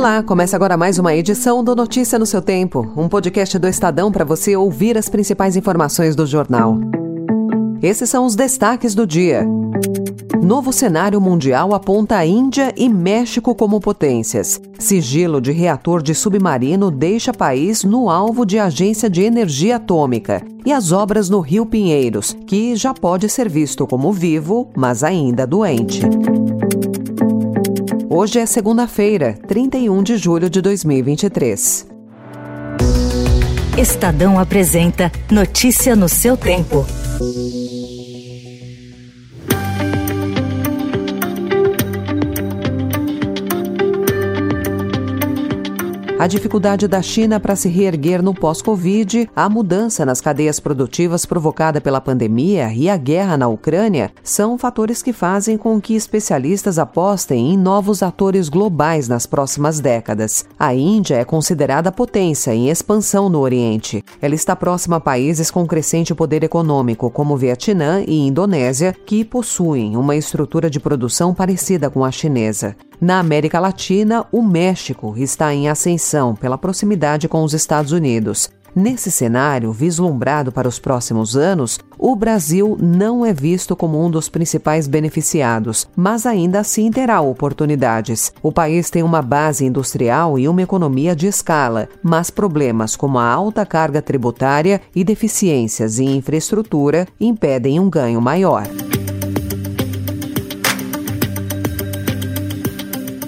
Olá, começa agora mais uma edição do Notícia no seu Tempo, um podcast do Estadão para você ouvir as principais informações do jornal. Esses são os destaques do dia. Novo cenário mundial aponta a Índia e México como potências. Sigilo de reator de submarino deixa país no alvo de agência de energia atômica. E as obras no Rio Pinheiros, que já pode ser visto como vivo, mas ainda doente. Hoje é segunda-feira, 31 de julho de 2023. Estadão apresenta Notícia no seu tempo. A dificuldade da China para se reerguer no pós-Covid, a mudança nas cadeias produtivas provocada pela pandemia e a guerra na Ucrânia são fatores que fazem com que especialistas apostem em novos atores globais nas próximas décadas. A Índia é considerada potência em expansão no Oriente. Ela está próxima a países com crescente poder econômico, como Vietnã e Indonésia, que possuem uma estrutura de produção parecida com a chinesa. Na América Latina, o México está em ascensão pela proximidade com os Estados Unidos. Nesse cenário, vislumbrado para os próximos anos, o Brasil não é visto como um dos principais beneficiados, mas ainda assim terá oportunidades. O país tem uma base industrial e uma economia de escala, mas problemas como a alta carga tributária e deficiências em infraestrutura impedem um ganho maior.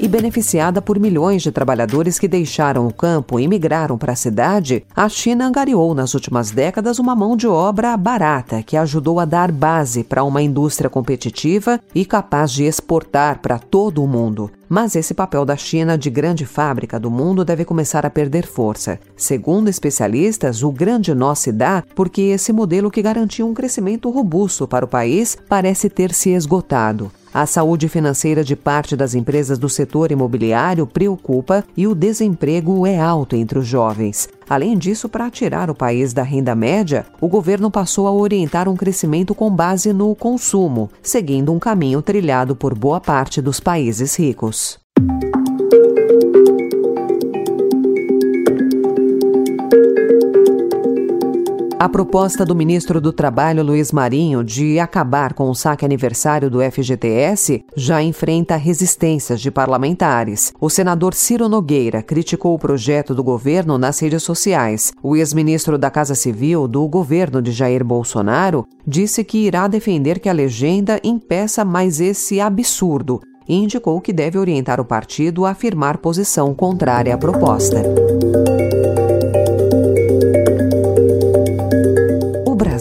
E beneficiada por milhões de trabalhadores que deixaram o campo e migraram para a cidade, a China angariou nas últimas décadas uma mão de obra barata que ajudou a dar base para uma indústria competitiva e capaz de exportar para todo o mundo. Mas esse papel da China de grande fábrica do mundo deve começar a perder força. Segundo especialistas, o grande nó se dá porque esse modelo que garantia um crescimento robusto para o país parece ter se esgotado. A saúde financeira de parte das empresas do setor imobiliário preocupa e o desemprego é alto entre os jovens. Além disso, para tirar o país da renda média, o governo passou a orientar um crescimento com base no consumo, seguindo um caminho trilhado por boa parte dos países ricos. A proposta do ministro do Trabalho, Luiz Marinho, de acabar com o saque aniversário do FGTS já enfrenta resistências de parlamentares. O senador Ciro Nogueira criticou o projeto do governo nas redes sociais. O ex-ministro da Casa Civil do governo de Jair Bolsonaro disse que irá defender que a legenda impeça mais esse absurdo e indicou que deve orientar o partido a afirmar posição contrária à proposta.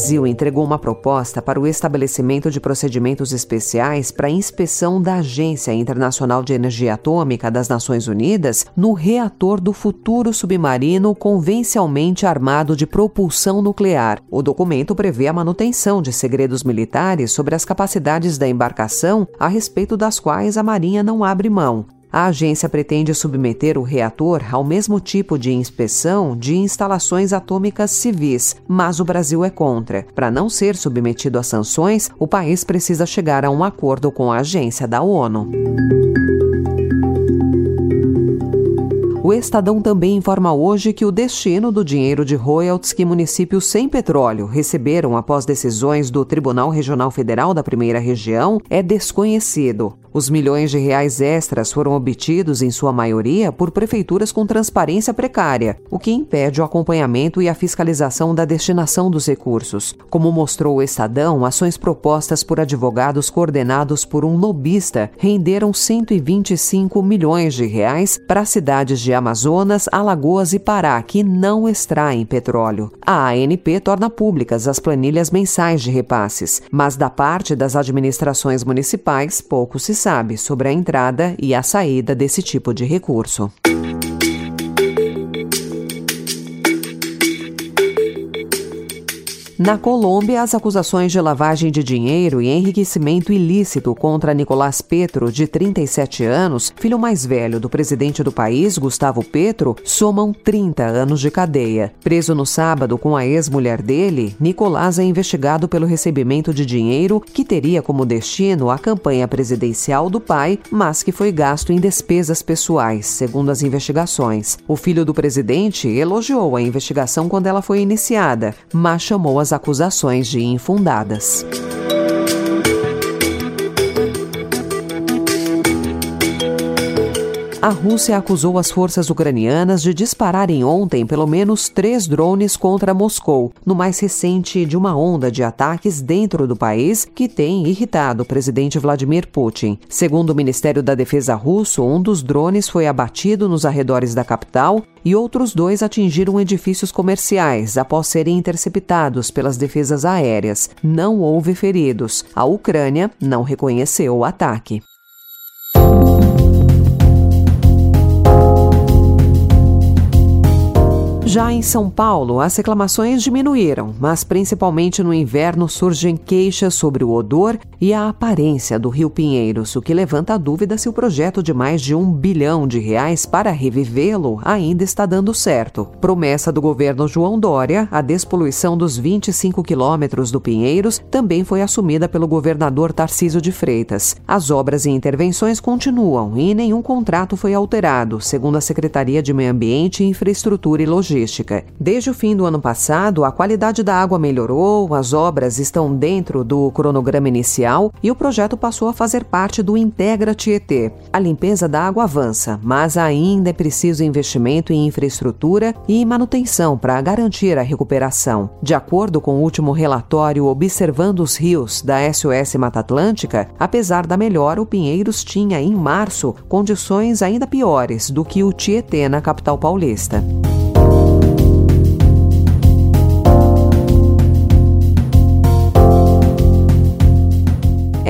Brasil entregou uma proposta para o estabelecimento de procedimentos especiais para inspeção da Agência Internacional de Energia Atômica das Nações Unidas no reator do futuro submarino convencionalmente armado de propulsão nuclear. O documento prevê a manutenção de segredos militares sobre as capacidades da embarcação, a respeito das quais a Marinha não abre mão. A agência pretende submeter o reator ao mesmo tipo de inspeção de instalações atômicas civis, mas o Brasil é contra. Para não ser submetido a sanções, o país precisa chegar a um acordo com a agência da ONU. O Estadão também informa hoje que o destino do dinheiro de royalties que municípios sem petróleo receberam após decisões do Tribunal Regional Federal da Primeira Região é desconhecido. Os milhões de reais extras foram obtidos, em sua maioria, por prefeituras com transparência precária, o que impede o acompanhamento e a fiscalização da destinação dos recursos. Como mostrou o Estadão, ações propostas por advogados coordenados por um lobista renderam 125 milhões de reais para cidades de Amazonas, Alagoas e Pará, que não extraem petróleo. A ANP torna públicas as planilhas mensais de repasses, mas da parte das administrações municipais pouco se sabe sobre a entrada e a saída desse tipo de recurso. Na Colômbia, as acusações de lavagem de dinheiro e enriquecimento ilícito contra Nicolás Petro, de 37 anos, filho mais velho do presidente do país, Gustavo Petro, somam 30 anos de cadeia. Preso no sábado com a ex-mulher dele, Nicolás é investigado pelo recebimento de dinheiro que teria como destino a campanha presidencial do pai, mas que foi gasto em despesas pessoais, segundo as investigações. O filho do presidente elogiou a investigação quando ela foi iniciada, mas chamou as as acusações de infundadas. A Rússia acusou as forças ucranianas de dispararem ontem pelo menos três drones contra Moscou, no mais recente de uma onda de ataques dentro do país que tem irritado o presidente Vladimir Putin. Segundo o Ministério da Defesa russo, um dos drones foi abatido nos arredores da capital e outros dois atingiram edifícios comerciais após serem interceptados pelas defesas aéreas. Não houve feridos. A Ucrânia não reconheceu o ataque. Já em São Paulo, as reclamações diminuíram, mas principalmente no inverno surgem queixas sobre o odor e a aparência do Rio Pinheiros, o que levanta a dúvida se o projeto de mais de um bilhão de reais para revivê-lo ainda está dando certo. Promessa do governo João Dória, a despoluição dos 25 quilômetros do Pinheiros também foi assumida pelo governador Tarcísio de Freitas. As obras e intervenções continuam e nenhum contrato foi alterado, segundo a Secretaria de Meio Ambiente, Infraestrutura e Logística Desde o fim do ano passado, a qualidade da água melhorou, as obras estão dentro do cronograma inicial e o projeto passou a fazer parte do Integra Tietê. A limpeza da água avança, mas ainda é preciso investimento em infraestrutura e manutenção para garantir a recuperação. De acordo com o último relatório Observando os Rios da SOS Mata Atlântica, apesar da melhora, o Pinheiros tinha em março condições ainda piores do que o Tietê na capital paulista.